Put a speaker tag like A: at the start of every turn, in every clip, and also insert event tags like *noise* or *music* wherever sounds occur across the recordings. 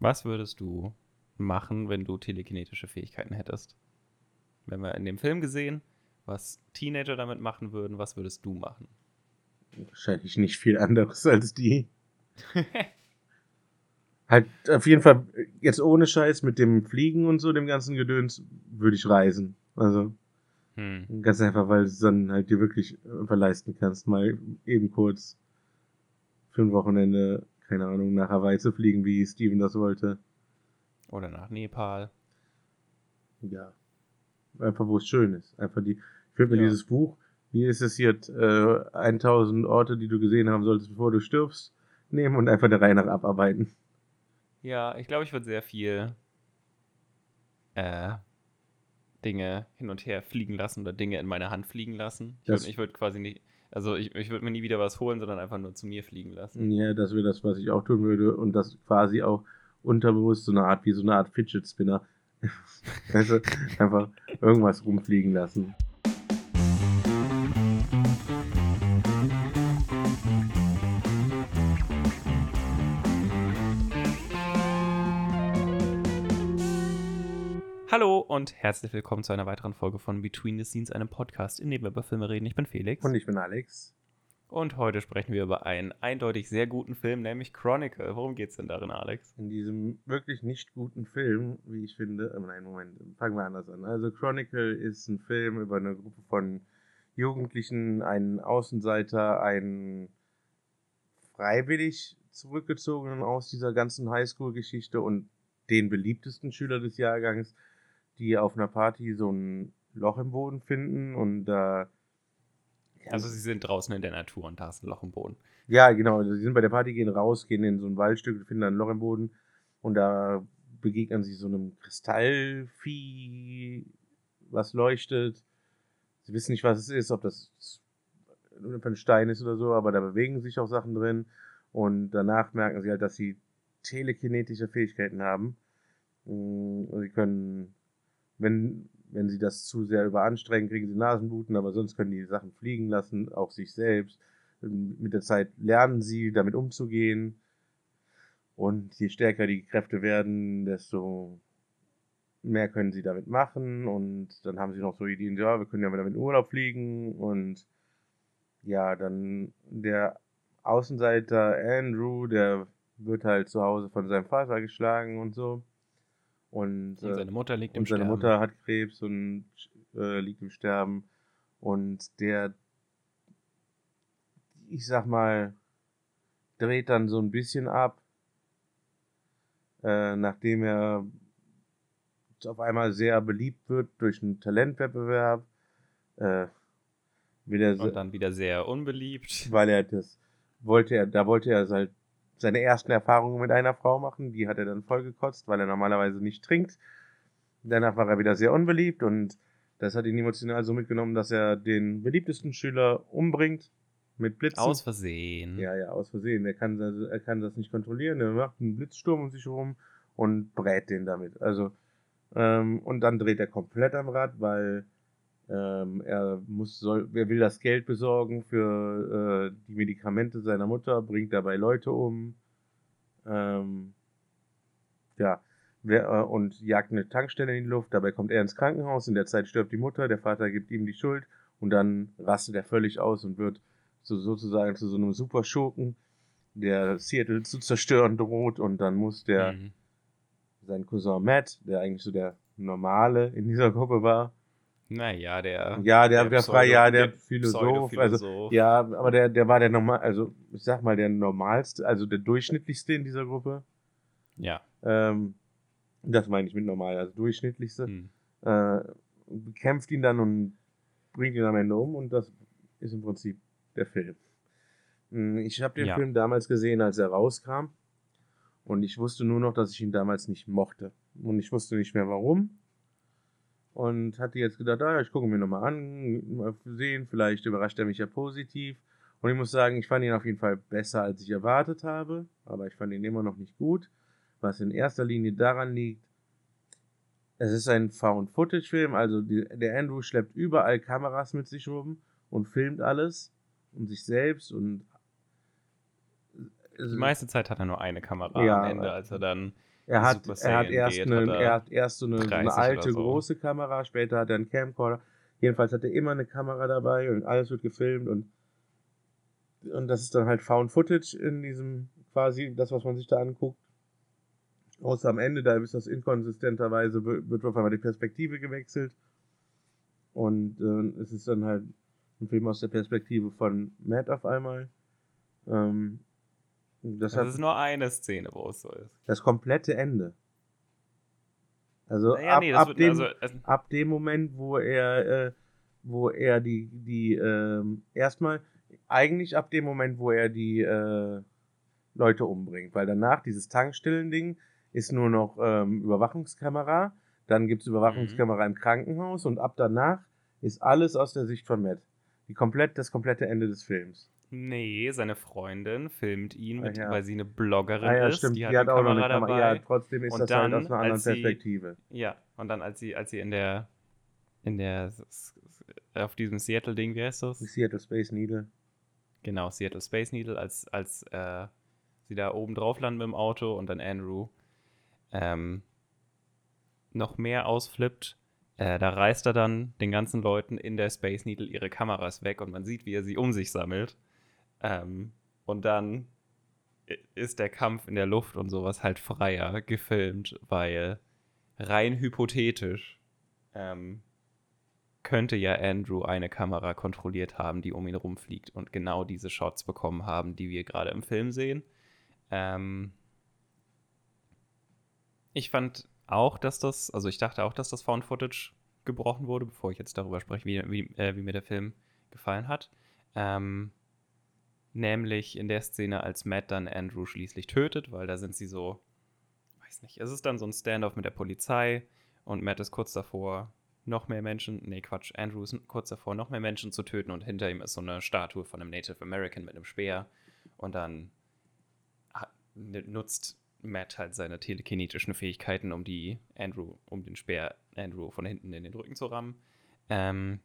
A: Was würdest du machen, wenn du telekinetische Fähigkeiten hättest? Wenn wir in dem Film gesehen, was Teenager damit machen würden, was würdest du machen?
B: Wahrscheinlich nicht viel anderes als die. *laughs* halt auf jeden Fall, jetzt ohne Scheiß mit dem Fliegen und so, dem ganzen Gedöns, würde ich reisen. Also, hm. ganz einfach, weil es dann halt dir wirklich verleisten kannst, mal eben kurz für ein Wochenende, keine Ahnung, nach Hawaii zu fliegen, wie Steven das wollte.
A: Oder nach Nepal.
B: Ja. Einfach, wo es schön ist. Einfach die, ich würde mir ja. dieses Buch, wie ist es hier, äh, 1000 Orte, die du gesehen haben solltest, bevor du stirbst, nehmen und einfach der Reihe nach abarbeiten.
A: Ja, ich glaube, ich würde sehr viel äh, Dinge hin und her fliegen lassen oder Dinge in meine Hand fliegen lassen. Ich würde würd quasi nicht, also ich, ich würde mir nie wieder was holen, sondern einfach nur zu mir fliegen lassen.
B: Ja, das wäre das, was ich auch tun würde und das quasi auch unterbewusst so eine Art, wie so eine Art Fidget Spinner. *laughs* weißt einfach irgendwas rumfliegen lassen.
A: Hallo und herzlich willkommen zu einer weiteren Folge von Between the Scenes, einem Podcast, in dem wir über Filme reden. Ich bin Felix.
B: Und ich bin Alex.
A: Und heute sprechen wir über einen eindeutig sehr guten Film, nämlich Chronicle. Worum geht es denn darin, Alex?
B: In diesem wirklich nicht guten Film, wie ich finde. Oh nein, Moment, fangen wir anders an. Also Chronicle ist ein Film über eine Gruppe von Jugendlichen, einen Außenseiter, einen freiwillig zurückgezogenen aus dieser ganzen Highschool-Geschichte und den beliebtesten Schüler des Jahrgangs, die auf einer Party so ein Loch im Boden finden und da.
A: Äh, also sie sind draußen in der Natur und da ist ein Loch im Boden.
B: Ja, genau. Also sie sind bei der Party, gehen raus, gehen in so ein Waldstück, finden ein Loch im Boden und da begegnen sie so einem Kristallvieh, was leuchtet. Sie wissen nicht, was es ist, ob das ein Stein ist oder so, aber da bewegen sich auch Sachen drin. Und danach merken sie halt, dass sie telekinetische Fähigkeiten haben. Mm, sie können wenn, wenn sie das zu sehr überanstrengen, kriegen sie Nasenbluten, aber sonst können die Sachen fliegen lassen, auch sich selbst. Ähm, mit der Zeit lernen sie, damit umzugehen. Und je stärker die Kräfte werden, desto mehr können sie damit machen. Und dann haben sie noch so Ideen, ja, wir können ja damit in Urlaub fliegen. Und ja, dann der Außenseiter Andrew, der wird halt zu Hause von seinem Vater geschlagen und so. Und,
A: und seine Mutter liegt
B: im Sterben. Seine Mutter hat Krebs und äh, liegt im Sterben. Und der, ich sag mal, dreht dann so ein bisschen ab, äh, nachdem er auf einmal sehr beliebt wird durch einen Talentwettbewerb. Äh,
A: und dann wieder sehr unbeliebt.
B: Weil er das wollte er, da wollte er halt seine ersten Erfahrungen mit einer Frau machen. Die hat er dann vollgekotzt, weil er normalerweise nicht trinkt. Danach war er wieder sehr unbeliebt und das hat ihn emotional so mitgenommen, dass er den beliebtesten Schüler umbringt mit Blitzen.
A: Aus Versehen.
B: Ja, ja, aus Versehen. Er kann, das, er kann das nicht kontrollieren. Er macht einen Blitzsturm um sich herum und brät den damit. Also, ähm, und dann dreht er komplett am Rad, weil ähm, er muss, soll, er will das Geld besorgen für äh, die Medikamente seiner Mutter, bringt dabei Leute um. Ähm, ja, wer, äh, und jagt eine Tankstelle in die Luft. Dabei kommt er ins Krankenhaus. In der Zeit stirbt die Mutter. Der Vater gibt ihm die Schuld und dann rastet er völlig aus und wird so, sozusagen zu so einem Superschurken, der Seattle zu zerstören droht. Und dann muss der mhm. sein Cousin Matt, der eigentlich so der Normale in dieser Gruppe war,
A: naja, der.
B: Ja, der, der, der frei, ja, der, der Philosoph, also, ja, aber der, der war der normal, also, ich sag mal, der normalste, also der durchschnittlichste in dieser Gruppe.
A: Ja.
B: Ähm, das meine ich mit normal, also durchschnittlichste. Hm. Äh, kämpft ihn dann und bringt ihn am Ende um und das ist im Prinzip der Film. Hm, ich habe den ja. Film damals gesehen, als er rauskam. Und ich wusste nur noch, dass ich ihn damals nicht mochte. Und ich wusste nicht mehr warum und hatte jetzt gedacht, ah, ich gucke mir nochmal an, mal sehen, vielleicht überrascht er mich ja positiv. Und ich muss sagen, ich fand ihn auf jeden Fall besser, als ich erwartet habe, aber ich fand ihn immer noch nicht gut, was in erster Linie daran liegt, es ist ein Found-Footage-Film, also die, der Andrew schleppt überall Kameras mit sich rum und filmt alles und sich selbst und
A: die meiste Zeit hat er nur eine Kamera ja, am Ende, als er dann
B: er hat, er hat, erst eine, hat er, hat erst so eine, eine alte, so. große Kamera, später hat er einen Camcorder. Jedenfalls hat er immer eine Kamera dabei und alles wird gefilmt und, und das ist dann halt Found Footage in diesem, quasi das, was man sich da anguckt. Außer am Ende, da ist das inkonsistenterweise, wird auf einmal die Perspektive gewechselt. Und äh, es ist dann halt ein Film aus der Perspektive von Matt auf einmal. Ähm,
A: das, das ist nur eine Szene, wo es so ist.
B: Das komplette Ende. Also, naja, ab, nee, ab, dem, also, also, ab dem Moment, wo er, äh, wo er die, die, äh, erstmal, eigentlich ab dem Moment, wo er die äh, Leute umbringt, weil danach dieses Tankstellen-Ding ist nur noch ähm, Überwachungskamera, dann gibt es Überwachungskamera mhm. im Krankenhaus und ab danach ist alles aus der Sicht von Matt. Die komplett, das komplette Ende des Films.
A: Nee, seine Freundin filmt ihn, mit, ah, ja. weil sie eine Bloggerin
B: ah, ja,
A: ist.
B: Stimmt. Die, hat, die hat auch noch eine Kamera dabei. Ja, trotzdem ist und das dann, halt aus einer anderen Perspektive.
A: Sie, ja, und dann als sie, als sie in der, in der, auf diesem Seattle-Ding, wie heißt das?
B: Seattle Space Needle.
A: Genau, Seattle Space Needle, als, als äh, sie da oben drauf landen mit dem Auto und dann Andrew ähm, noch mehr ausflippt äh, da reißt er dann den ganzen Leuten in der Space Needle ihre Kameras weg und man sieht, wie er sie um sich sammelt. Ähm, und dann ist der Kampf in der Luft und sowas halt freier gefilmt, weil rein hypothetisch ähm, könnte ja Andrew eine Kamera kontrolliert haben, die um ihn rumfliegt und genau diese Shots bekommen haben, die wir gerade im Film sehen. Ähm, ich fand auch, dass das, also ich dachte auch, dass das Found Footage gebrochen wurde, bevor ich jetzt darüber spreche, wie, wie, äh, wie mir der Film gefallen hat. Ähm, nämlich in der Szene, als Matt dann Andrew schließlich tötet, weil da sind sie so, weiß nicht, es ist dann so ein Standoff mit der Polizei und Matt ist kurz davor, noch mehr Menschen, nee Quatsch, Andrew ist kurz davor, noch mehr Menschen zu töten und hinter ihm ist so eine Statue von einem Native American mit einem Speer und dann nutzt Matt halt seine telekinetischen Fähigkeiten, um die Andrew, um den Speer Andrew von hinten in den Rücken zu rammen. Ähm,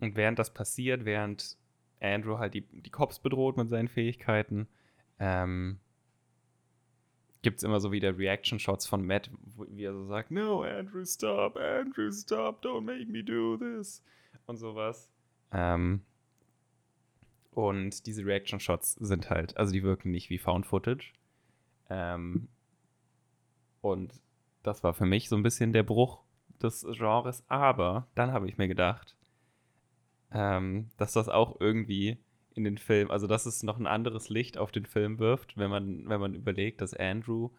A: und während das passiert, während Andrew halt die, die Cops bedroht mit seinen Fähigkeiten, ähm, gibt es immer so wieder Reaction-Shots von Matt, wie er so sagt, No, Andrew, stop, Andrew, stop, don't make me do this und sowas. Ähm, und diese Reaction-Shots sind halt, also die wirken nicht wie Found Footage, ähm, und das war für mich so ein bisschen der Bruch des Genres. Aber dann habe ich mir gedacht, ähm, dass das auch irgendwie in den Film, also dass es noch ein anderes Licht auf den Film wirft, wenn man, wenn man überlegt, dass Andrew,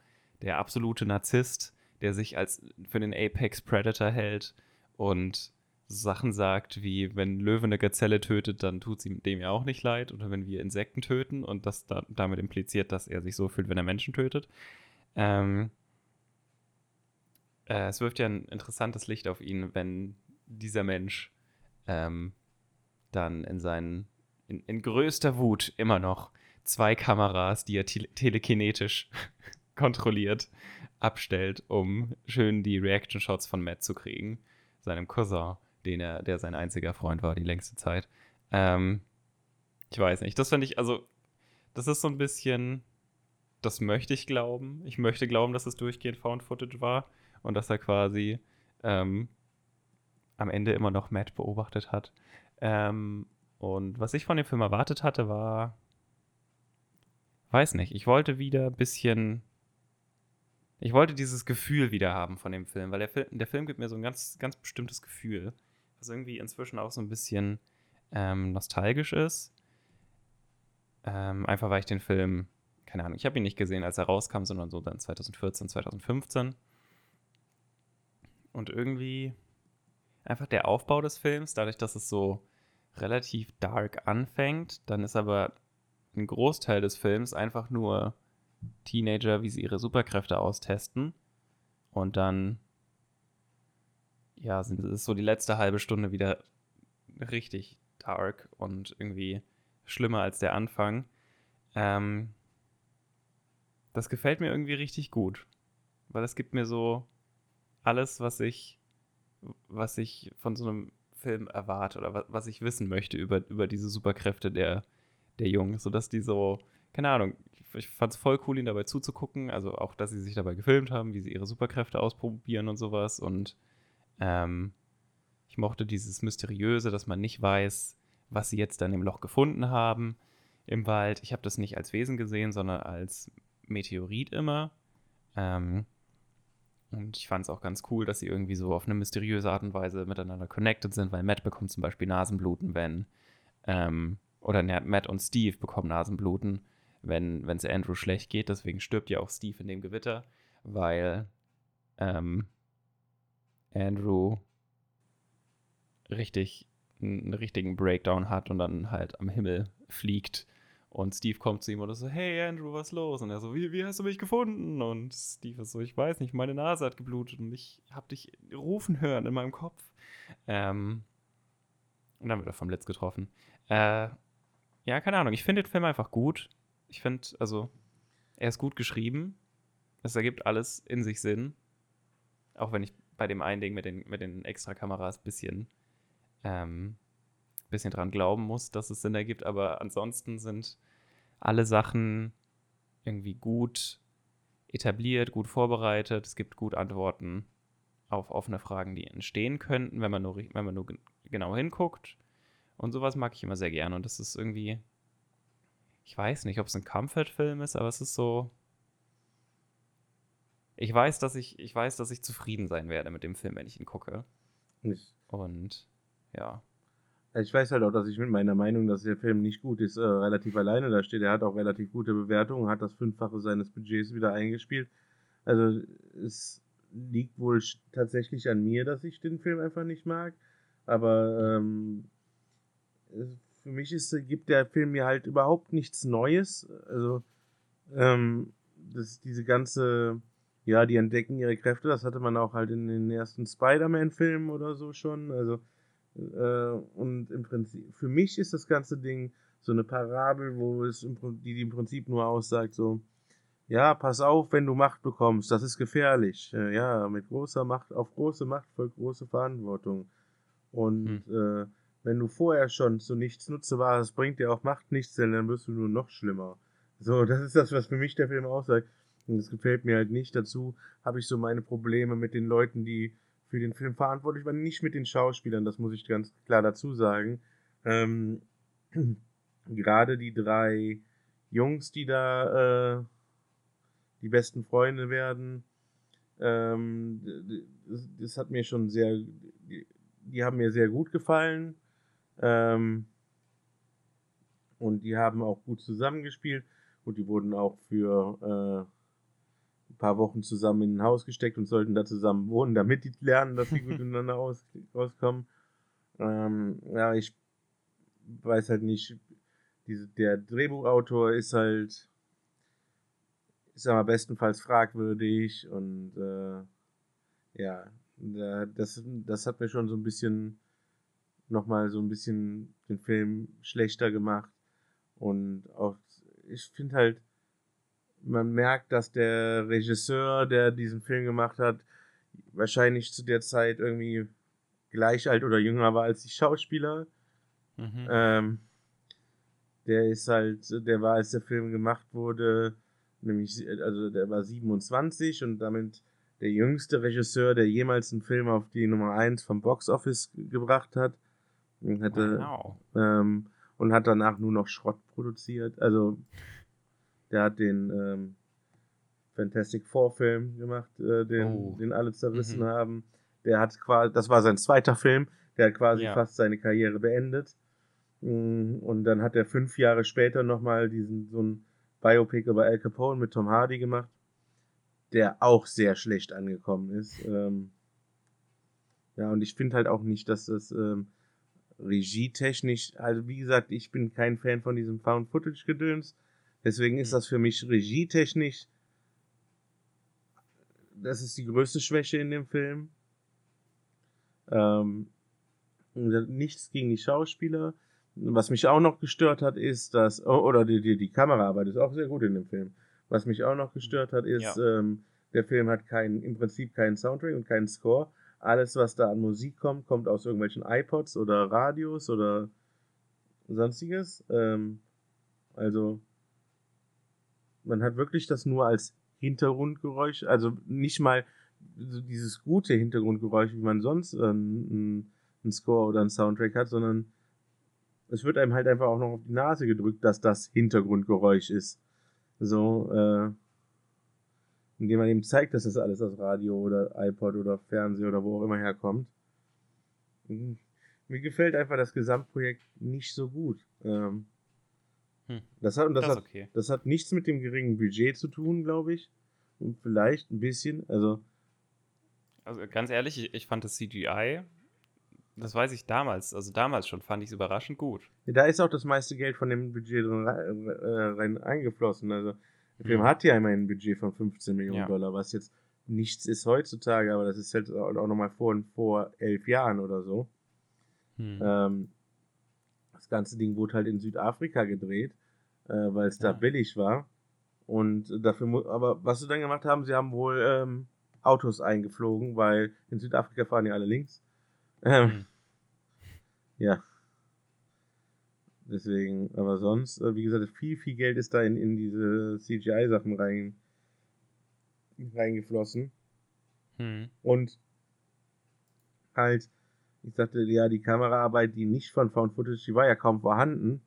A: der absolute Narzisst, der sich als für den Apex Predator hält und Sachen sagt, wie wenn Löwe eine Gazelle tötet, dann tut sie dem ja auch nicht leid. Oder wenn wir Insekten töten und das da, damit impliziert, dass er sich so fühlt, wenn er Menschen tötet. Ähm, äh, es wirft ja ein interessantes Licht auf ihn, wenn dieser Mensch ähm, dann in seinen, in, in, größter Wut immer noch zwei Kameras, die er te telekinetisch *laughs* kontrolliert, abstellt, um schön die Reaction-Shots von Matt zu kriegen, seinem Cousin den er, der sein einziger Freund war die längste Zeit. Ähm, ich weiß nicht. Das finde ich, also, das ist so ein bisschen, das möchte ich glauben. Ich möchte glauben, dass es durchgehend Found Footage war und dass er quasi ähm, am Ende immer noch Matt beobachtet hat. Ähm, und was ich von dem Film erwartet hatte, war, weiß nicht, ich wollte wieder ein bisschen ich wollte dieses Gefühl wieder haben von dem Film, weil der Film, der Film gibt mir so ein ganz, ganz bestimmtes Gefühl was irgendwie inzwischen auch so ein bisschen ähm, nostalgisch ist. Ähm, einfach weil ich den Film, keine Ahnung, ich habe ihn nicht gesehen, als er rauskam, sondern so dann 2014, 2015. Und irgendwie einfach der Aufbau des Films, dadurch, dass es so relativ dark anfängt, dann ist aber ein Großteil des Films einfach nur Teenager, wie sie ihre Superkräfte austesten. Und dann ja, ist so die letzte halbe Stunde wieder richtig dark und irgendwie schlimmer als der Anfang. Ähm, das gefällt mir irgendwie richtig gut, weil es gibt mir so alles, was ich, was ich von so einem Film erwarte oder was, was ich wissen möchte über, über diese Superkräfte der, der Jungen, sodass die so, keine Ahnung, ich fand es voll cool, ihn dabei zuzugucken. Also auch, dass sie sich dabei gefilmt haben, wie sie ihre Superkräfte ausprobieren und sowas. Und ähm, ich mochte dieses Mysteriöse, dass man nicht weiß, was sie jetzt dann im Loch gefunden haben im Wald. Ich habe das nicht als Wesen gesehen, sondern als Meteorit immer. Ähm, und ich fand es auch ganz cool, dass sie irgendwie so auf eine mysteriöse Art und Weise miteinander connected sind, weil Matt bekommt zum Beispiel Nasenbluten, wenn, ähm, oder ne, Matt und Steve bekommen Nasenbluten, wenn es Andrew schlecht geht. Deswegen stirbt ja auch Steve in dem Gewitter, weil ähm, Andrew richtig einen richtigen Breakdown hat und dann halt am Himmel fliegt und Steve kommt zu ihm und so, hey Andrew, was ist los? Und er so, wie, wie hast du mich gefunden? Und Steve ist so, ich weiß nicht, meine Nase hat geblutet und ich hab dich rufen hören in meinem Kopf. Ähm, und dann wird er vom Blitz getroffen. Äh, ja, keine Ahnung, ich finde den Film einfach gut. Ich finde, also, er ist gut geschrieben. Es ergibt alles in sich Sinn. Auch wenn ich bei dem einen Ding mit den, mit den Extrakameras ein bisschen ähm, bisschen dran glauben muss, dass es Sinn ergibt, aber ansonsten sind alle Sachen irgendwie gut etabliert, gut vorbereitet. Es gibt gut Antworten auf offene Fragen, die entstehen könnten, wenn man nur, wenn man nur genau hinguckt. Und sowas mag ich immer sehr gerne. Und das ist irgendwie, ich weiß nicht, ob es ein Comfort-Film ist, aber es ist so. Ich weiß, dass ich, ich weiß, dass ich zufrieden sein werde mit dem Film, wenn ich ihn gucke. Nicht. Und ja.
B: Ich weiß halt auch, dass ich mit meiner Meinung, dass der Film nicht gut ist, äh, relativ alleine da steht. Er hat auch relativ gute Bewertungen, hat das Fünffache seines Budgets wieder eingespielt. Also es liegt wohl tatsächlich an mir, dass ich den Film einfach nicht mag. Aber ähm, für mich ist, gibt der Film mir halt überhaupt nichts Neues. Also ähm, das, diese ganze, ja, die entdecken ihre Kräfte, das hatte man auch halt in den ersten Spider-Man-Filmen oder so schon. Also und im Prinzip, für mich ist das ganze Ding so eine Parabel, wo es im, die, im Prinzip nur aussagt, so, ja, pass auf, wenn du Macht bekommst, das ist gefährlich. Äh, ja, mit großer Macht, auf große Macht folgt große Verantwortung. Und hm. äh, wenn du vorher schon zu nichts Nutze warst, bringt dir auch Macht nichts, denn dann wirst du nur noch schlimmer. So, *laughs* das ist das, was für mich der Film aussagt. Und das gefällt mir halt nicht. Dazu habe ich so meine Probleme mit den Leuten, die für den Film verantwortlich war, nicht mit den Schauspielern, das muss ich ganz klar dazu sagen. Ähm, *clears throat* gerade die drei Jungs, die da äh, die besten Freunde werden, ähm, das, das, hat mir schon sehr, die, die haben mir sehr gut gefallen. Ähm, und die haben auch gut zusammengespielt und die wurden auch für äh, ein paar Wochen zusammen in ein Haus gesteckt und sollten da zusammen wohnen, damit die lernen, dass sie gut *laughs* miteinander aus, auskommen. Ähm, ja, ich weiß halt nicht, diese, der Drehbuchautor ist halt, ich sag mal, bestenfalls fragwürdig und äh, ja, das, das hat mir schon so ein bisschen nochmal so ein bisschen den Film schlechter gemacht und auch, ich finde halt, man merkt, dass der Regisseur, der diesen Film gemacht hat, wahrscheinlich zu der Zeit irgendwie gleich alt oder jünger war als die Schauspieler. Mhm. Ähm, der ist halt, der war, als der Film gemacht wurde, nämlich, also der war 27 und damit der jüngste Regisseur, der jemals einen Film auf die Nummer 1 vom Box Office gebracht hat. Und, hatte, wow. ähm, und hat danach nur noch Schrott produziert. Also der hat den ähm, Fantastic Four Film gemacht, äh, den, oh. den alle zerrissen mhm. haben. Der hat quasi, das war sein zweiter Film, der hat quasi ja. fast seine Karriere beendet. Mm, und dann hat er fünf Jahre später nochmal diesen, so ein Biopic über Al Capone mit Tom Hardy gemacht, der auch sehr schlecht angekommen ist. Ähm, ja, und ich finde halt auch nicht, dass das ähm, regietechnisch, also wie gesagt, ich bin kein Fan von diesem Found-Footage-Gedöns. Deswegen ist mhm. das für mich regietechnisch, das ist die größte Schwäche in dem Film. Ähm, nichts gegen die Schauspieler. Was mich auch noch gestört hat, ist, dass, oh, oder die, die, die Kameraarbeit ist auch sehr gut in dem Film. Was mich auch noch gestört hat, ist, ja. ähm, der Film hat keinen, im Prinzip keinen Soundtrack und keinen Score. Alles, was da an Musik kommt, kommt aus irgendwelchen iPods oder Radios oder sonstiges. Ähm, also, man hat wirklich das nur als Hintergrundgeräusch, also nicht mal so dieses gute Hintergrundgeräusch, wie man sonst einen, einen Score oder einen Soundtrack hat, sondern es wird einem halt einfach auch noch auf die Nase gedrückt, dass das Hintergrundgeräusch ist. So, äh, indem man eben zeigt, dass das alles aus Radio oder iPod oder Fernseher oder wo auch immer herkommt. Mir gefällt einfach das Gesamtprojekt nicht so gut. Ähm, hm. Das hat, und das, das, hat, okay. das hat nichts mit dem geringen Budget zu tun, glaube ich. Und vielleicht ein bisschen. Also,
A: also ganz ehrlich, ich, ich fand das CGI, das weiß ich damals, also damals schon, fand ich es überraschend gut.
B: Ja, da ist auch das meiste Geld von dem Budget drin äh, rein eingeflossen. Also der Film mhm. hat ja immerhin ein Budget von 15 Millionen ja. Dollar, was jetzt nichts ist heutzutage, aber das ist halt auch nochmal vor, vor elf Jahren oder so. Mhm. Ähm, das ganze Ding wurde halt in Südafrika gedreht, äh, weil es ja. da billig war. Und dafür, aber was sie dann gemacht haben, sie haben wohl ähm, Autos eingeflogen, weil in Südafrika fahren ja alle links. Ähm, mhm. Ja. Deswegen, aber sonst, äh, wie gesagt, viel, viel Geld ist da in, in diese CGI-Sachen rein, reingeflossen. Hm. Und halt, ich sagte, ja, die Kameraarbeit, die nicht von Found Footage, die war ja kaum vorhanden.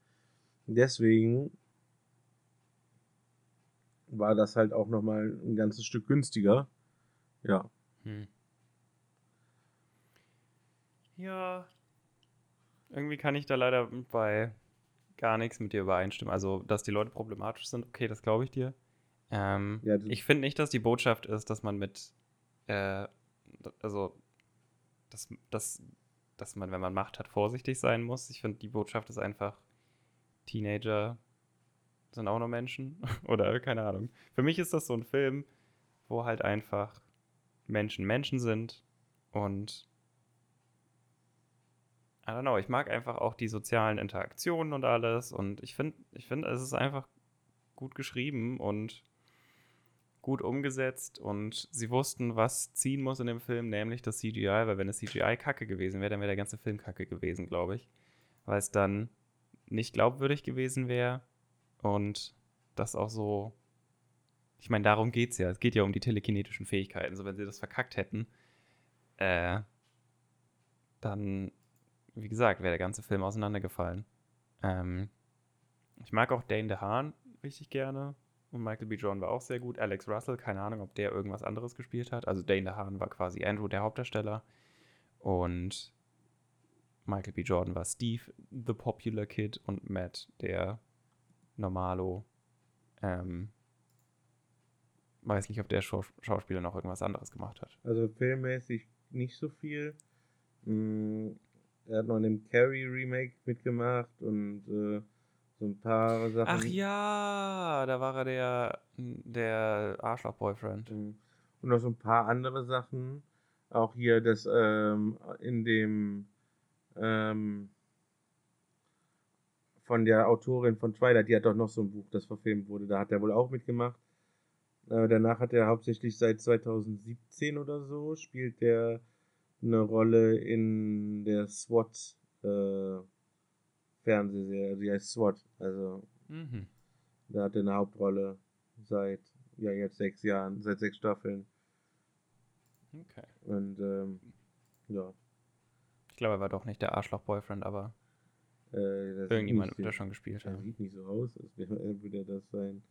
B: Deswegen war das halt auch nochmal ein ganzes Stück günstiger. Ja. Hm.
A: Ja. Irgendwie kann ich da leider bei gar nichts mit dir übereinstimmen. Also, dass die Leute problematisch sind, okay, das glaube ich dir. Ähm, ja, ich finde nicht, dass die Botschaft ist, dass man mit, äh, also, dass, dass, dass man, wenn man Macht hat, vorsichtig sein muss. Ich finde, die Botschaft ist einfach, Teenager sind auch nur Menschen. *laughs* Oder keine Ahnung. Für mich ist das so ein Film, wo halt einfach Menschen Menschen sind und I don't know, ich mag einfach auch die sozialen Interaktionen und alles und ich finde, ich finde, es ist einfach gut geschrieben und gut umgesetzt und sie wussten, was ziehen muss in dem Film, nämlich das CGI, weil wenn es CGI kacke gewesen wäre, dann wäre der ganze Film kacke gewesen, glaube ich, weil es dann nicht glaubwürdig gewesen wäre und das auch so ich meine, darum geht es ja. Es geht ja um die telekinetischen Fähigkeiten. So, wenn sie das verkackt hätten, äh, dann, wie gesagt, wäre der ganze Film auseinandergefallen. Ähm, ich mag auch Dane DeHaan richtig gerne. Und Michael B. Jordan war auch sehr gut. Alex Russell, keine Ahnung, ob der irgendwas anderes gespielt hat. Also Dane DeHaan war quasi Andrew, der Hauptdarsteller. Und Michael B. Jordan war Steve, the Popular Kid. Und Matt, der Normalo. Ähm, weiß nicht, ob der Schau Schauspieler noch irgendwas anderes gemacht hat.
B: Also filmmäßig nicht so viel. Mm, er hat noch in dem Carrie Remake mitgemacht und äh, so ein paar Sachen.
A: Ach ja, da war er der, der Arschloch-Boyfriend. Mm.
B: Und noch so ein paar andere Sachen. Auch hier das ähm, in dem ähm, von der Autorin von Twilight, die hat doch noch so ein Buch, das verfilmt wurde. Da hat er wohl auch mitgemacht. Äh, danach hat er hauptsächlich seit 2017 oder so, spielt er eine Rolle in der SWAT äh, Fernsehserie, die heißt SWAT. Also mhm. da hat er eine Hauptrolle seit ja jetzt sechs Jahren, seit sechs Staffeln. Okay. Und ähm, ja.
A: Ich glaube, er war doch nicht der Arschloch-Boyfriend, aber äh, irgendjemand, der schon gespielt
B: hat. Er sieht nicht so aus, als würde er das sein.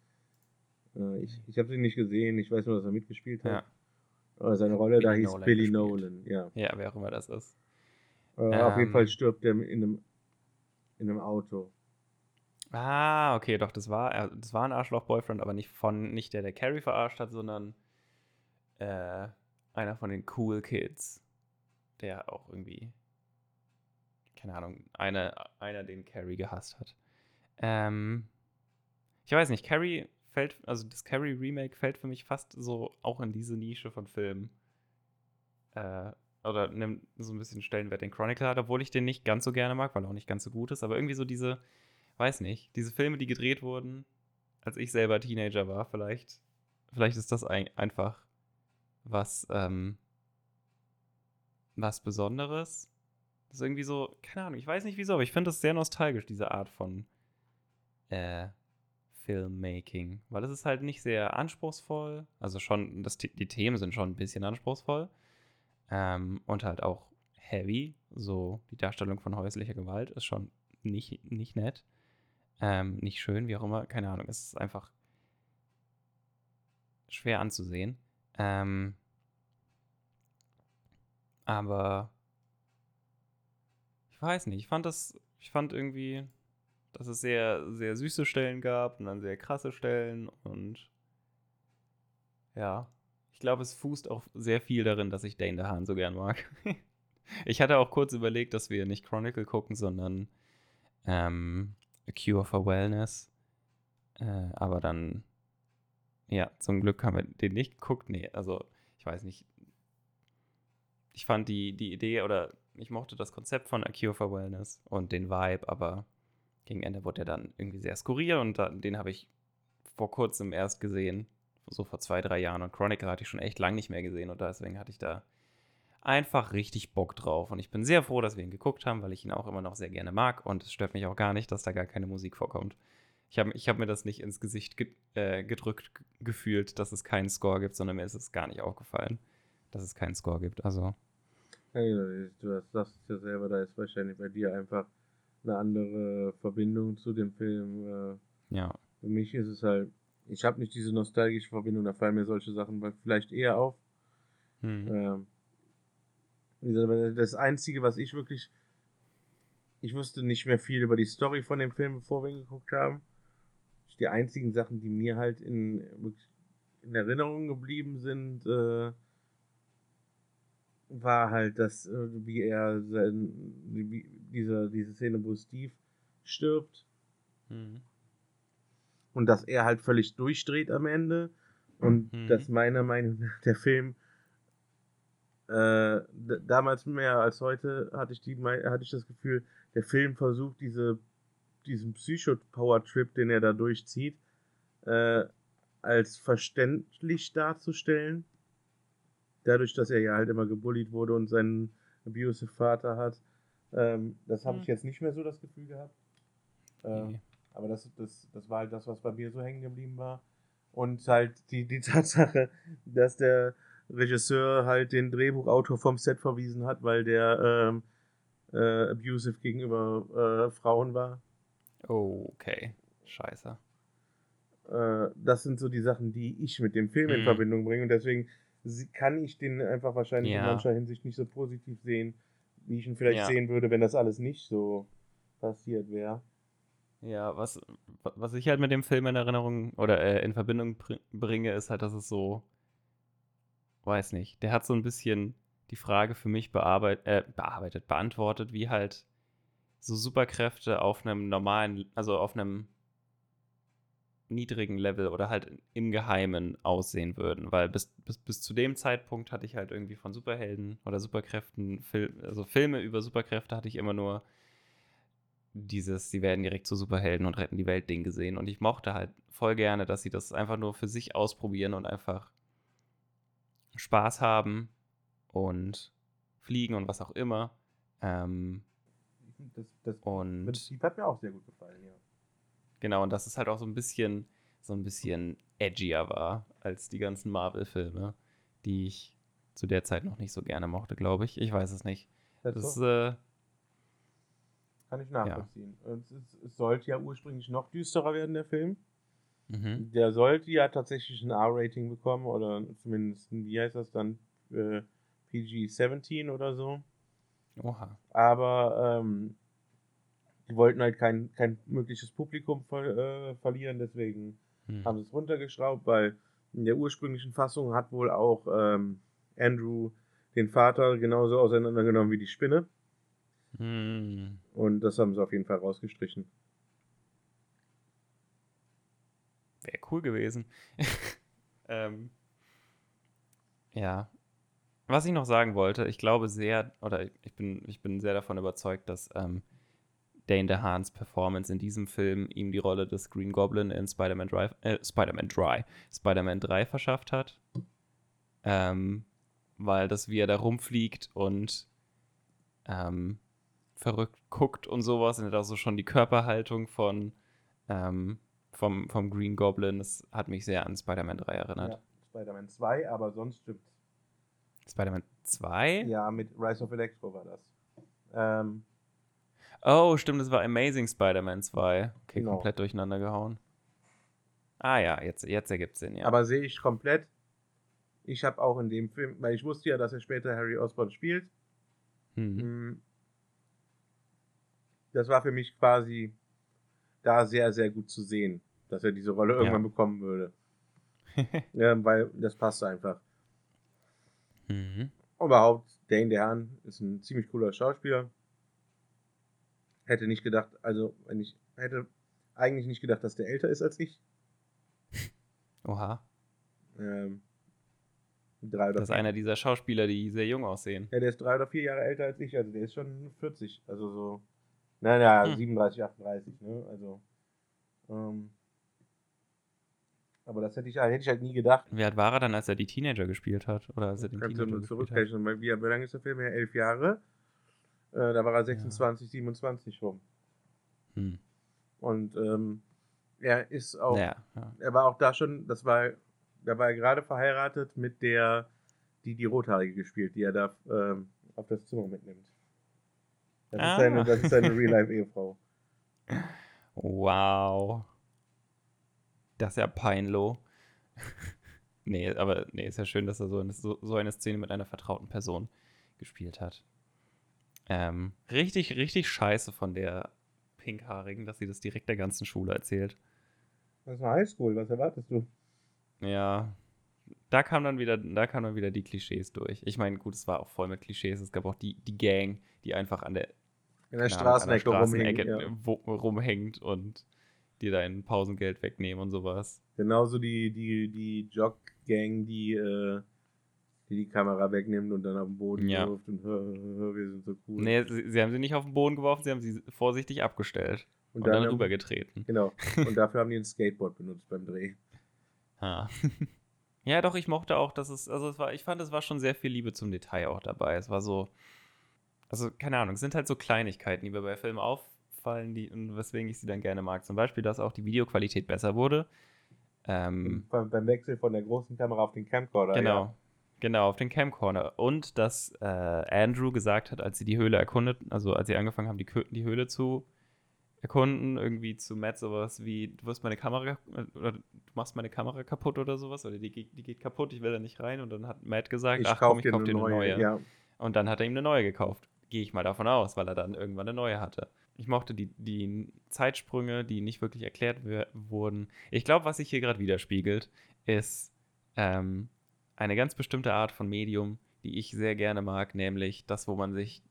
B: Äh, ich ich habe ihn nicht gesehen, ich weiß nur, dass er mitgespielt hat. Ja. Aber seine Rolle Billy da hieß Nolan Billy gespielt. Nolan, ja.
A: Ja, wer auch immer das ist.
B: Äh, ähm, auf jeden Fall ähm. stirbt er in einem, in einem Auto.
A: Ah, okay, doch, das war, das war ein Arschloch-Boyfriend, aber nicht von, nicht der, der Carrie verarscht hat, sondern äh, einer von den Cool Kids, der auch irgendwie, keine Ahnung, einer, einer den Carrie gehasst hat. Ähm, ich weiß nicht, Carrie fällt, also das Carrie Remake fällt für mich fast so auch in diese Nische von Filmen. Äh, oder nimmt so ein bisschen Stellenwert den Chronicle hat, obwohl ich den nicht ganz so gerne mag, weil er auch nicht ganz so gut ist. Aber irgendwie so diese, weiß nicht, diese Filme, die gedreht wurden, als ich selber Teenager war, vielleicht, vielleicht ist das ein, einfach was, ähm, was Besonderes. Das ist irgendwie so, keine Ahnung, ich weiß nicht wieso, aber ich finde das sehr nostalgisch, diese Art von äh, Filmmaking, weil es ist halt nicht sehr anspruchsvoll. Also schon, das, die Themen sind schon ein bisschen anspruchsvoll. Ähm, und halt auch heavy. So die Darstellung von häuslicher Gewalt ist schon nicht, nicht nett. Ähm, nicht schön, wie auch immer. Keine Ahnung. Es ist einfach schwer anzusehen. Ähm, aber weiß nicht. Ich fand das, ich fand irgendwie, dass es sehr, sehr süße Stellen gab und dann sehr krasse Stellen und ja, ich glaube, es fußt auch sehr viel darin, dass ich Dane DeHaan so gern mag. *laughs* ich hatte auch kurz überlegt, dass wir nicht Chronicle gucken, sondern ähm, A Cure for Wellness. Äh, aber dann, ja, zum Glück haben wir den nicht geguckt. Nee, also ich weiß nicht. Ich fand die, die Idee oder ich mochte das Konzept von A Cure for Wellness und den Vibe, aber gegen Ende wurde er dann irgendwie sehr skurril und dann, den habe ich vor kurzem erst gesehen, so vor zwei, drei Jahren. Und Chronicle hatte ich schon echt lang nicht mehr gesehen und deswegen hatte ich da einfach richtig Bock drauf. Und ich bin sehr froh, dass wir ihn geguckt haben, weil ich ihn auch immer noch sehr gerne mag und es stört mich auch gar nicht, dass da gar keine Musik vorkommt. Ich habe ich hab mir das nicht ins Gesicht ge äh, gedrückt gefühlt, dass es keinen Score gibt, sondern mir ist es gar nicht aufgefallen, dass es keinen Score gibt. Also.
B: Ja, genau, du sagst ja selber, da ist wahrscheinlich bei dir einfach eine andere Verbindung zu dem Film.
A: Äh, ja.
B: Für mich ist es halt, ich habe nicht diese nostalgische Verbindung, da fallen mir solche Sachen vielleicht eher auf. Hm. Ähm, das Einzige, was ich wirklich, ich wusste nicht mehr viel über die Story von dem Film, bevor wir ihn geguckt haben. Die einzigen Sachen, die mir halt in, in Erinnerung geblieben sind, äh, war halt, dass, äh, wie er sein, wie, diese, diese Szene, wo Steve stirbt. Mhm. Und dass er halt völlig durchdreht am Ende. Und mhm. dass meiner Meinung nach der Film äh, damals mehr als heute hatte ich die hatte ich das Gefühl, der Film versucht diese diesen Psycho-Power-Trip, den er da durchzieht, äh, als verständlich darzustellen dadurch, dass er ja halt immer gebullied wurde und seinen abusive Vater hat. Ähm, das habe ich hm. jetzt nicht mehr so das Gefühl gehabt. Äh, nee. Aber das, das, das war halt das, was bei mir so hängen geblieben war. Und halt die, die *laughs* Tatsache, dass der Regisseur halt den Drehbuchautor vom Set verwiesen hat, weil der ähm, äh, abusive gegenüber äh, Frauen war.
A: okay. Scheiße.
B: Äh, das sind so die Sachen, die ich mit dem Film in hm. Verbindung bringe. Und deswegen kann ich den einfach wahrscheinlich ja. in mancher Hinsicht nicht so positiv sehen, wie ich ihn vielleicht ja. sehen würde, wenn das alles nicht so passiert wäre.
A: Ja, was, was ich halt mit dem Film in Erinnerung oder äh, in Verbindung bringe, ist halt, dass es so, weiß nicht, der hat so ein bisschen die Frage für mich bearbeit äh, bearbeitet, beantwortet, wie halt so Superkräfte auf einem normalen, also auf einem niedrigen Level oder halt im Geheimen aussehen würden. Weil bis, bis, bis zu dem Zeitpunkt hatte ich halt irgendwie von Superhelden oder Superkräften, Fil also Filme über Superkräfte hatte ich immer nur dieses, sie werden direkt zu Superhelden und retten die Welt Ding gesehen. Und ich mochte halt voll gerne, dass sie das einfach nur für sich ausprobieren und einfach Spaß haben und fliegen und was auch immer. Ähm,
B: das, das und Prinzip hat mir auch sehr gut gefallen, ja.
A: Genau, und dass es halt auch so ein bisschen, so ein bisschen edgier war als die ganzen Marvel-Filme, die ich zu der Zeit noch nicht so gerne mochte, glaube ich. Ich weiß es nicht. Das, das so. äh,
B: kann ich nachvollziehen. Ja. Es, es, es, sollte ja ursprünglich noch düsterer werden, der Film. Mhm. Der sollte ja tatsächlich ein R-Rating bekommen oder zumindest, wie heißt das dann, äh, PG-17 oder so.
A: Oha.
B: Aber ähm, die wollten halt kein, kein mögliches Publikum ver, äh, verlieren, deswegen hm. haben sie es runtergeschraubt, weil in der ursprünglichen Fassung hat wohl auch ähm, Andrew den Vater genauso auseinandergenommen wie die Spinne. Hm. Und das haben sie auf jeden Fall rausgestrichen.
A: Wäre cool gewesen. *laughs* ähm, ja. Was ich noch sagen wollte, ich glaube sehr, oder ich bin, ich bin sehr davon überzeugt, dass ähm, Dane DeHaans Performance in diesem Film ihm die Rolle des Green Goblin in Spider-Man äh, Spider-Man Dry, Spider-Man 3 verschafft hat. Ähm, weil das, wie er da rumfliegt und ähm, verrückt guckt und sowas, und er auch so schon die Körperhaltung von ähm, vom, vom Green Goblin. Das hat mich sehr an Spider-Man 3 erinnert. Ja,
B: Spider-Man 2, aber sonst stimmt's.
A: Spider-Man 2?
B: Ja, mit Rise of Electro war das. Ähm,
A: oh, stimmt, das war Amazing Spider-Man 2. Okay, genau. komplett durcheinander gehauen. Ah ja, jetzt, jetzt ergibt es Sinn, ja.
B: Aber sehe ich komplett. Ich habe auch in dem Film, weil ich wusste ja, dass er später Harry Osborn spielt. Mhm. Hm. Das war für mich quasi da sehr, sehr gut zu sehen, dass er diese Rolle irgendwann ja. bekommen würde. *laughs* ja, weil das passt einfach. Mhm. Überhaupt, Dane DeHaan ist ein ziemlich cooler Schauspieler. Hätte nicht gedacht, also, wenn ich hätte eigentlich nicht gedacht, dass der älter ist als ich. *laughs*
A: Oha. Ähm, drei oder das ist einer dieser Schauspieler, die sehr jung aussehen.
B: Ja, der ist drei oder vier Jahre älter als ich, also der ist schon 40. Also so. Naja, hm. 37, 38, ne? Also. Ähm, aber das hätte ich, hätte ich halt nie gedacht.
A: Wie alt war er dann, als er die Teenager gespielt hat? Oder als er den
B: Kannst Teenager du zurückrechnen. Wie, wie lange ist der Film her? Elf Jahre. Äh, da war er 26, ja. 27 rum. Hm. Und ähm, er ist auch, ja, ja. er war auch da schon, das war, da war er gerade verheiratet mit der, die die Rothaarige gespielt, die er da ähm, auf das Zimmer mitnimmt. Das, ah. ist seine, das ist seine Real-Life-Ehefrau.
A: Wow. Das ist ja peinlo. *laughs* nee, aber nee, ist ja schön, dass er so eine, so, so eine Szene mit einer vertrauten Person gespielt hat. Ähm, richtig, richtig scheiße von der Pinkhaarigen, dass sie das direkt der ganzen Schule erzählt.
B: Das war Highschool, was erwartest du?
A: Ja, da kam dann wieder, da kamen dann wieder die Klischees durch. Ich meine, gut, es war auch voll mit Klischees. Es gab auch die, die Gang, die einfach an der,
B: in der Straßenecke,
A: Straßenecke rumhängt, ja. rumhängt und dir dein Pausengeld wegnehmen und sowas.
B: Genauso die, die, die Jog-Gang, die, äh, die die Kamera wegnimmt und dann auf den Boden ja. wirft und *laughs* wir sind so cool.
A: Nee, sie, sie, haben sie nicht auf den Boden geworfen, sie haben sie vorsichtig abgestellt und, und dann, dann rübergetreten.
B: Genau. *laughs* Und dafür haben die ein Skateboard benutzt beim Dreh.
A: Ha. *laughs* ja, doch, ich mochte auch, dass es, also es war, ich fand, es war schon sehr viel Liebe zum Detail auch dabei. Es war so, also keine Ahnung, es sind halt so Kleinigkeiten, die mir bei Filmen auf, auffallen, die, und weswegen ich sie dann gerne mag. Zum Beispiel, dass auch die Videoqualität besser wurde. Ähm,
B: beim, beim, Wechsel von der großen Kamera auf den Camcorder.
A: Genau. Ja. Genau, auf den Camcorder. Und dass äh, Andrew gesagt hat, als sie die Höhle erkundet, also als sie angefangen haben, die, die Höhle zu erkunden, irgendwie zu Matt sowas wie, du wirst meine Kamera, oder du machst meine Kamera kaputt oder sowas, oder die, die geht kaputt, ich will da nicht rein. Und dann hat Matt gesagt, ich ach komm, ich kauf dir eine neue. neue. Ja. Und dann hat er ihm eine neue gekauft. Gehe ich mal davon aus, weil er dann irgendwann eine neue hatte. Ich mochte die, die Zeitsprünge, die nicht wirklich erklärt wurden. Ich glaube, was sich hier gerade widerspiegelt, ist ähm, eine ganz bestimmte Art von Medium, die ich sehr gerne mag, nämlich das, wo man sich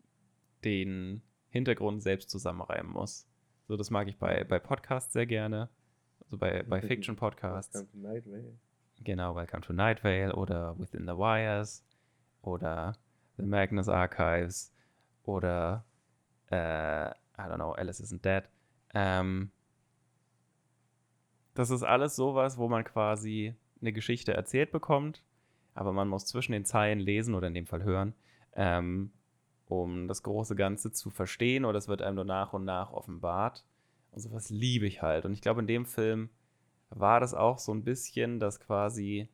A: den Hintergrund selbst zusammenreimen muss. So, das mag ich bei, bei Podcasts sehr gerne. Also bei, bei Fiction-Podcasts. Welcome to Night Vale. Genau, Welcome to Night Vale oder Within the Wires oder The Magnus Archives oder äh, I don't know, Alice isn't dead. Ähm, das ist alles sowas, wo man quasi eine Geschichte erzählt bekommt, aber man muss zwischen den Zeilen lesen oder in dem Fall hören, ähm, um das große Ganze zu verstehen oder es wird einem nur nach und nach offenbart. Und sowas liebe ich halt. Und ich glaube, in dem Film war das auch so ein bisschen, dass quasi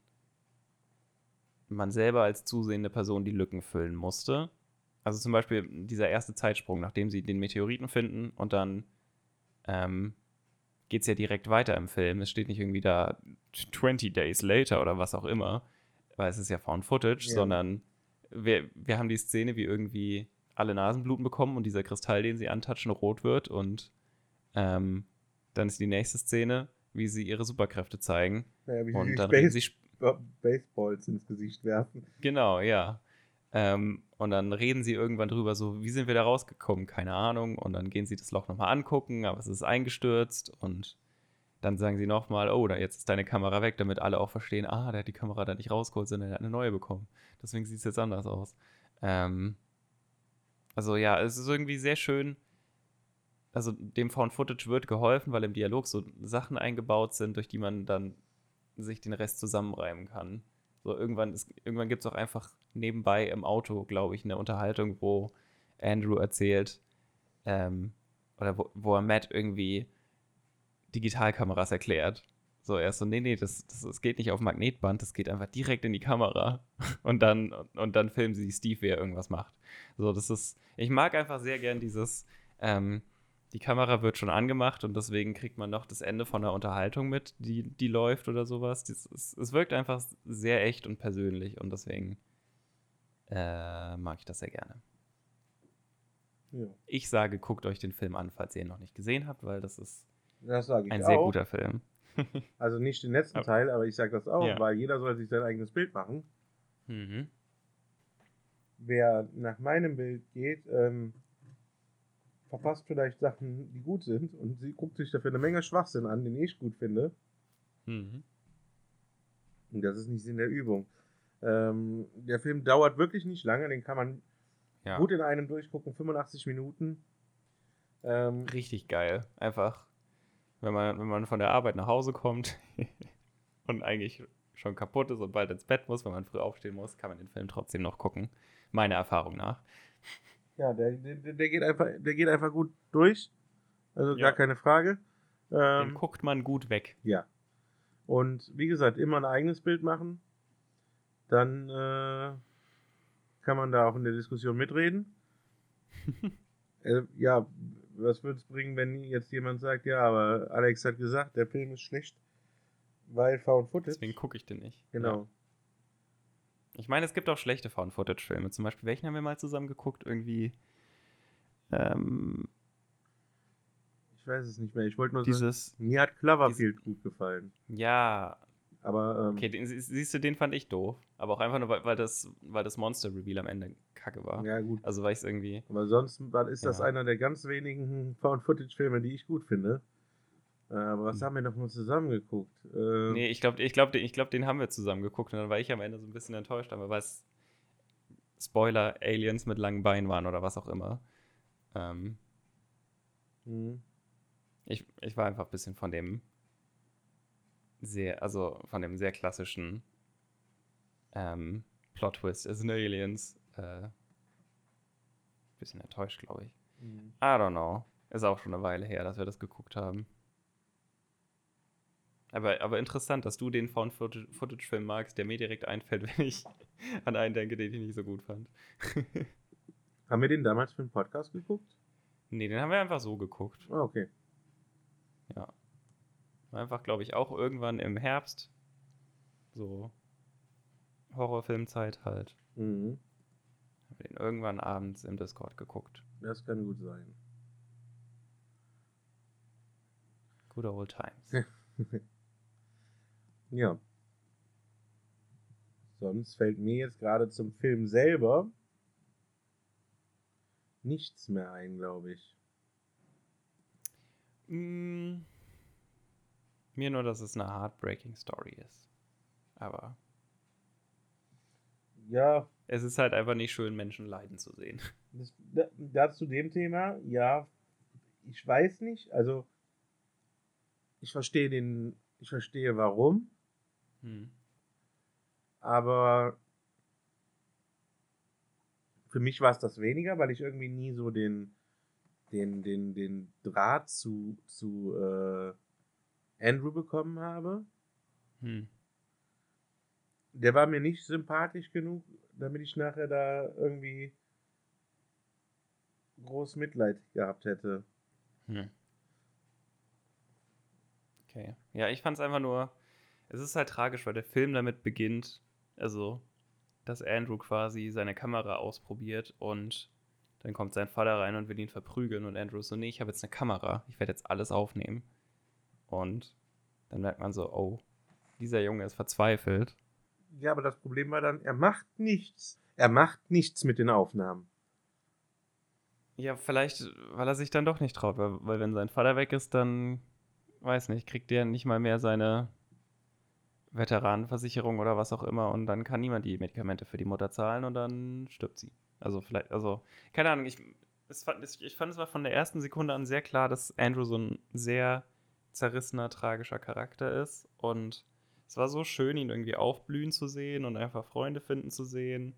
A: man selber als zusehende Person die Lücken füllen musste. Also zum Beispiel dieser erste Zeitsprung, nachdem sie den Meteoriten finden und dann ähm, geht es ja direkt weiter im Film. Es steht nicht irgendwie da 20 Days later oder was auch immer, weil es ist ja Found Footage, ja. sondern wir, wir haben die Szene, wie irgendwie alle Nasenbluten bekommen und dieser Kristall, den sie antatschen, rot wird und ähm, dann ist die nächste Szene, wie sie ihre Superkräfte zeigen.
B: Ja, wie
A: und
B: dann Base sie Baseballs ins Gesicht werfen.
A: Genau, ja. Ähm, und dann reden sie irgendwann drüber, so, wie sind wir da rausgekommen? Keine Ahnung. Und dann gehen sie das Loch nochmal angucken, aber es ist eingestürzt. Und dann sagen sie nochmal, oh, da jetzt ist deine Kamera weg, damit alle auch verstehen, ah, der hat die Kamera da nicht rausgeholt, sondern er hat eine neue bekommen. Deswegen sieht es jetzt anders aus. Ähm, also ja, es ist irgendwie sehr schön. Also dem Found Footage wird geholfen, weil im Dialog so Sachen eingebaut sind, durch die man dann sich den Rest zusammenreimen kann. So irgendwann, irgendwann gibt es auch einfach nebenbei im Auto, glaube ich, eine Unterhaltung, wo Andrew erzählt, ähm, oder wo, wo er Matt irgendwie Digitalkameras erklärt. So, er ist so, nee, nee, das, das, das geht nicht auf Magnetband, das geht einfach direkt in die Kamera. *laughs* Und dann, und dann filmen sie Steve, wie er irgendwas macht. So, das ist, ich mag einfach sehr gern dieses, ähm, die Kamera wird schon angemacht und deswegen kriegt man noch das Ende von der Unterhaltung mit, die, die läuft oder sowas. Das, es, es wirkt einfach sehr echt und persönlich und deswegen äh, mag ich das sehr gerne. Ja. Ich sage, guckt euch den Film an, falls ihr ihn noch nicht gesehen habt, weil das ist
B: das
A: ein sehr guter Film. *laughs*
B: also nicht den letzten Teil, aber ich sage das auch, ja. weil jeder soll sich sein eigenes Bild machen. Mhm. Wer nach meinem Bild geht, ähm, verpasst vielleicht Sachen, die gut sind und sie guckt sich dafür eine Menge Schwachsinn an, den ich gut finde. Mhm. Und das ist nicht Sinn der Übung. Ähm, der Film dauert wirklich nicht lange, den kann man ja. gut in einem durchgucken, 85 Minuten.
A: Ähm, Richtig geil. Einfach, wenn man, wenn man von der Arbeit nach Hause kommt *laughs* und eigentlich schon kaputt ist und bald ins Bett muss, wenn man früh aufstehen muss, kann man den Film trotzdem noch gucken. Meiner Erfahrung nach.
B: Ja, der, der, der, geht, einfach, der geht einfach gut durch. Also ja. gar keine Frage.
A: Ähm, Den guckt man gut weg.
B: Ja. Und wie gesagt, immer ein eigenes Bild machen. Dann äh, kann man da auch in der Diskussion mitreden. *laughs* äh, ja, was würde es bringen, wenn jetzt jemand sagt, ja, aber Alex hat gesagt, der Film ist schlecht, weil Found Footage.
A: Deswegen gucke ich den nicht.
B: Genau. Ja.
A: Ich meine, es gibt auch schlechte Found-Footage-Filme. Zum Beispiel, welchen haben wir mal zusammen geguckt? Irgendwie. Ähm,
B: ich weiß es nicht mehr. Ich wollte nur
A: dieses,
B: sagen, mir hat Cloverfield dieses, gut gefallen.
A: Ja.
B: Aber. Ähm,
A: okay, den, siehst du, den fand ich doof. Aber auch einfach nur, weil, weil das, weil das Monster-Reveal am Ende kacke war.
B: Ja, gut.
A: Also, weil ich es irgendwie.
B: Aber sonst ist das ja. einer der ganz wenigen Found-Footage-Filme, die ich gut finde. Äh, aber was hm. haben wir noch mal zusammen geguckt?
A: Äh, nee, ich glaube, ich glaub, ich glaub, den haben wir zusammen geguckt und dann war ich am Ende so ein bisschen enttäuscht, aber weil es Spoiler, Aliens mit langen Beinen waren oder was auch immer. Ähm, mhm. ich, ich war einfach ein bisschen von dem sehr, also von dem sehr klassischen ähm, Plot-Twist, es sind Aliens, äh, bisschen enttäuscht, glaube ich. Mhm. I don't know. Ist auch schon eine Weile her, dass wir das geguckt haben. Aber, aber interessant, dass du den Found-Footage-Film magst, der mir direkt einfällt, *laughs* wenn ich an einen denke, den ich nicht so gut fand. *laughs*
B: haben wir den damals für einen Podcast geguckt?
A: Nee, den haben wir einfach so geguckt.
B: Ah, okay.
A: Ja. Einfach, glaube ich, auch irgendwann im Herbst. So Horrorfilmzeit halt. Mhm. Haben wir den irgendwann abends im Discord geguckt.
B: Das kann gut sein.
A: Good old times. *laughs*
B: Ja. Sonst fällt mir jetzt gerade zum Film selber nichts mehr ein, glaube ich.
A: Mm, mir nur, dass es eine heartbreaking Story ist. Aber.
B: Ja.
A: Es ist halt einfach nicht schön, Menschen leiden zu sehen. *laughs*
B: Das, da, da zu dem Thema, ja, ich weiß nicht. Also, ich verstehe den, ich verstehe warum. Hm. Aber für mich war es das weniger, weil ich irgendwie nie so den, den, den, den Draht zu, zu äh, Andrew bekommen habe. Hm. Der war mir nicht sympathisch genug, damit ich nachher da irgendwie groß Mitleid gehabt hätte. Hm.
A: Okay. Ja, ich fand es einfach nur, es ist halt tragisch, weil der Film damit beginnt, also, dass Andrew quasi seine Kamera ausprobiert und dann kommt sein Vater rein und will ihn verprügeln und Andrew so, nee, ich habe jetzt eine Kamera, ich werde jetzt alles aufnehmen. Und dann merkt man so, oh, dieser Junge ist verzweifelt.
B: Ja, aber das Problem war dann, er macht nichts. Er macht nichts mit den Aufnahmen.
A: Ja, vielleicht, weil er sich dann doch nicht traut, weil, weil wenn sein Vater weg ist, dann, weiß nicht, kriegt er nicht mal mehr seine Veteranenversicherung oder was auch immer und dann kann niemand die Medikamente für die Mutter zahlen und dann stirbt sie. Also vielleicht, also, keine Ahnung, ich, es fand, ich fand es war von der ersten Sekunde an sehr klar, dass Andrew so ein sehr zerrissener, tragischer Charakter ist und es war so schön, ihn irgendwie aufblühen zu sehen und einfach Freunde finden zu sehen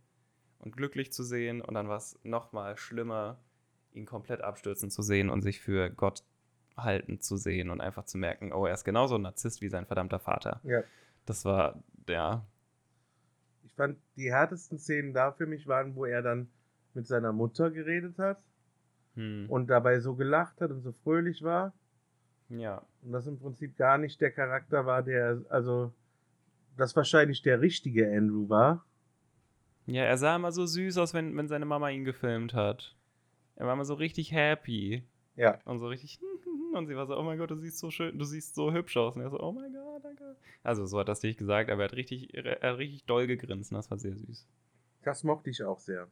A: und glücklich zu sehen und dann war es nochmal schlimmer, ihn komplett abstürzen zu sehen und sich für Gott halten zu sehen und einfach zu merken, oh, er ist genauso ein Narzisst wie sein verdammter Vater.
B: Ja.
A: Das war, ja.
B: Ich fand, die härtesten Szenen da für mich waren, wo er dann mit seiner Mutter geredet hat
A: Hm.
B: und dabei so gelacht hat und so fröhlich war.
A: Ja.
B: Und das im Prinzip gar nicht der Charakter war, der, also, das wahrscheinlich der richtige Andrew war.
A: Ja, er sah immer so süß aus, wenn, wenn seine Mama ihn gefilmt hat. Er war immer so richtig happy.
B: Ja.
A: Und so richtig. *laughs* Und sie war so, oh mein Gott, du siehst so schön, du siehst so hübsch aus. Und er so, oh mein Gott, danke. Also so hat das nicht gesagt, aber er hat richtig, er hat richtig doll gegrinst und das war sehr süß.
B: Das mochte ich auch sehr.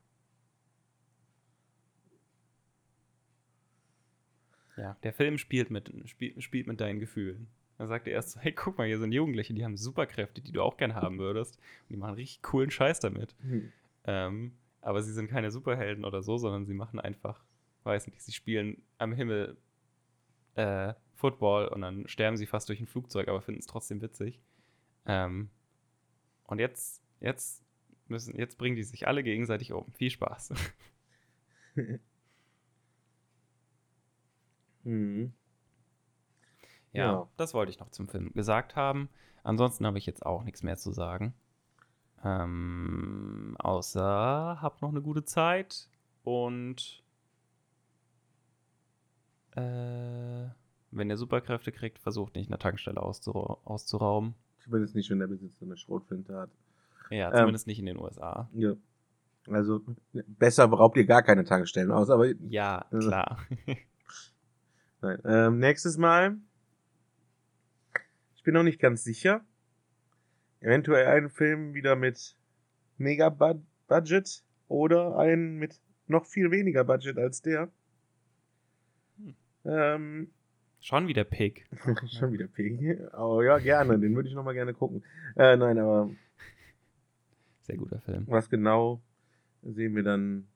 A: Ja, der Film spielt mit, spielt, spielt mit deinen Gefühlen. Er sagte erst so, hey, guck mal, hier sind Jugendliche, die haben Superkräfte, die du auch gern haben *laughs* würdest. Und die machen richtig coolen Scheiß damit.
B: Hm.
A: Ähm, aber sie sind keine Superhelden oder so, sondern sie machen einfach, weiß nicht, sie spielen am Himmel äh, Football und dann sterben sie fast durch ein Flugzeug, aber finden es trotzdem witzig. Ähm, und jetzt, jetzt müssen, jetzt bringen die sich alle gegenseitig um. Viel Spaß. *laughs*
B: Mhm.
A: ja,
B: Ja.
A: das wollte ich noch zum Film gesagt haben. Ansonsten habe ich jetzt auch nichts mehr zu sagen. Ähm, außer habt noch eine gute Zeit und äh, wenn ihr Superkräfte kriegt, versucht nicht eine Tankstelle auszura auszurauben.
B: Zumindest nicht, wenn der Besitzer eine Schrotflinte hat.
A: Ja,
B: Ähm.
A: zumindest nicht in den USA.
B: Ja. Also, besser raubt ihr gar keine Tankstellen aus, aber
A: Ja, klar. *laughs*
B: Nein. Ähm, nächstes Mal. Ich bin noch nicht ganz sicher. Eventuell einen Film wieder mit mega Bud Budget oder einen mit noch viel weniger Budget als der.
A: Hm.
B: Ähm,
A: Schon wieder Pig. *laughs*
B: schon wieder Peggy. Oh ja, gerne. Den würde ich noch mal gerne gucken. Äh, nein, aber
A: Sehr guter Film.
B: was genau sehen wir dann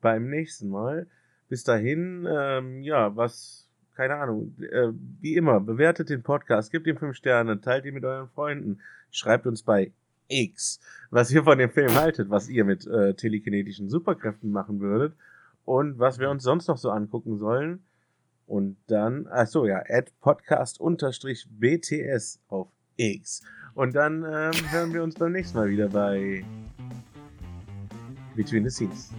B: beim nächsten Mal. Bis dahin, ähm, ja, was, keine Ahnung, äh, wie immer, bewertet den Podcast, gebt ihm fünf Sterne, teilt ihn mit euren Freunden, schreibt uns bei X, was ihr von dem Film haltet, was ihr mit äh, telekinetischen Superkräften machen würdet und was wir uns sonst noch so angucken sollen. Und dann, ach so ja, add podcast-bts auf X. Und dann ähm, hören wir uns beim nächsten Mal wieder bei Between the Scenes.